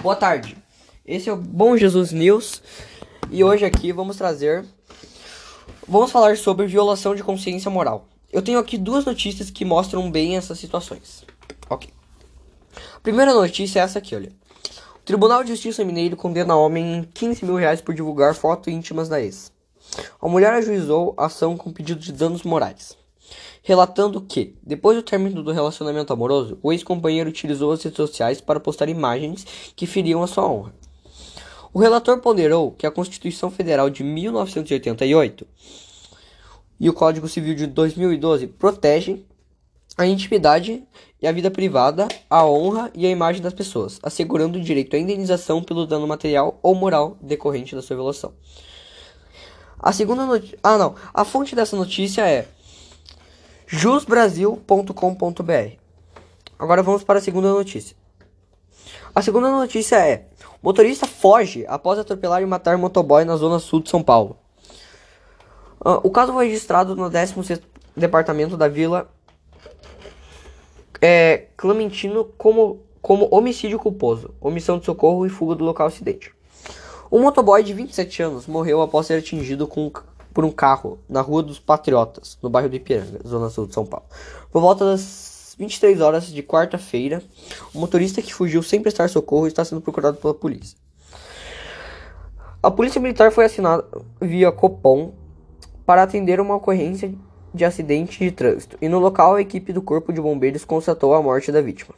Boa tarde. Esse é o Bom Jesus News e hoje aqui vamos trazer vamos falar sobre violação de consciência moral. Eu tenho aqui duas notícias que mostram bem essas situações. OK. A primeira notícia é essa aqui, olha. O Tribunal de Justiça Mineiro condena homem em 15 mil reais por divulgar fotos íntimas da ex. A mulher ajuizou a ação com pedido de danos morais relatando que, depois do término do relacionamento amoroso, o ex-companheiro utilizou as redes sociais para postar imagens que feriam a sua honra. O relator ponderou que a Constituição Federal de 1988 e o Código Civil de 2012 protegem a intimidade e a vida privada, a honra e a imagem das pessoas, assegurando o direito à indenização pelo dano material ou moral decorrente da sua violação. A segunda notícia. Ah, não. A fonte dessa notícia é jusbrasil.com.br. Agora vamos para a segunda notícia. A segunda notícia é: motorista foge após atropelar e matar motoboy na zona sul de São Paulo. Uh, o caso foi registrado no 16 departamento da Vila é, Clementino como, como homicídio culposo, omissão de socorro e fuga do local acidente. Um motoboy de 27 anos morreu após ser atingido com por um carro na Rua dos Patriotas, no bairro do Ipiranga, zona sul de São Paulo. Por volta das 23 horas de quarta-feira, o motorista que fugiu sem prestar socorro está sendo procurado pela polícia. A polícia militar foi assinada via Copom para atender uma ocorrência de acidente de trânsito e no local a equipe do corpo de bombeiros constatou a morte da vítima.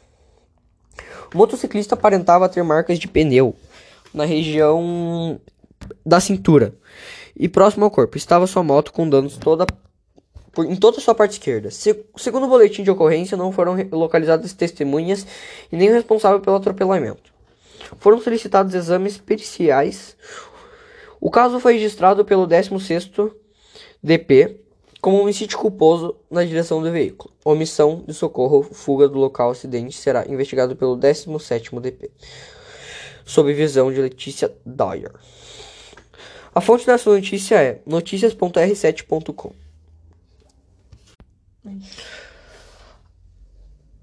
O motociclista aparentava ter marcas de pneu na região da cintura e próximo ao corpo estava sua moto com danos toda por, em toda a sua parte esquerda. Se, segundo o boletim de ocorrência, não foram localizadas testemunhas e nem o responsável pelo atropelamento. Foram solicitados exames periciais. O caso foi registrado pelo 16º DP como homicídio culposo na direção do veículo. Omissão de socorro, fuga do local acidente será investigado pelo 17º DP. Sob visão de Letícia Dyer. A fonte dessa notícia é noticias.r7.com.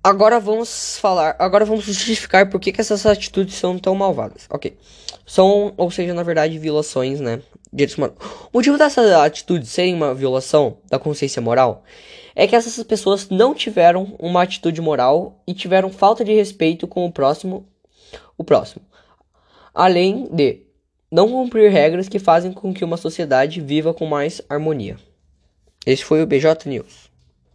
Agora vamos falar, agora vamos justificar por que, que essas atitudes são tão malvadas. Ok. São, ou seja, na verdade, violações, né? O motivo dessas atitudes serem uma violação da consciência moral é que essas pessoas não tiveram uma atitude moral e tiveram falta de respeito com o próximo, o próximo. Além de não cumprir regras que fazem com que uma sociedade viva com mais harmonia. Esse foi o BJ News.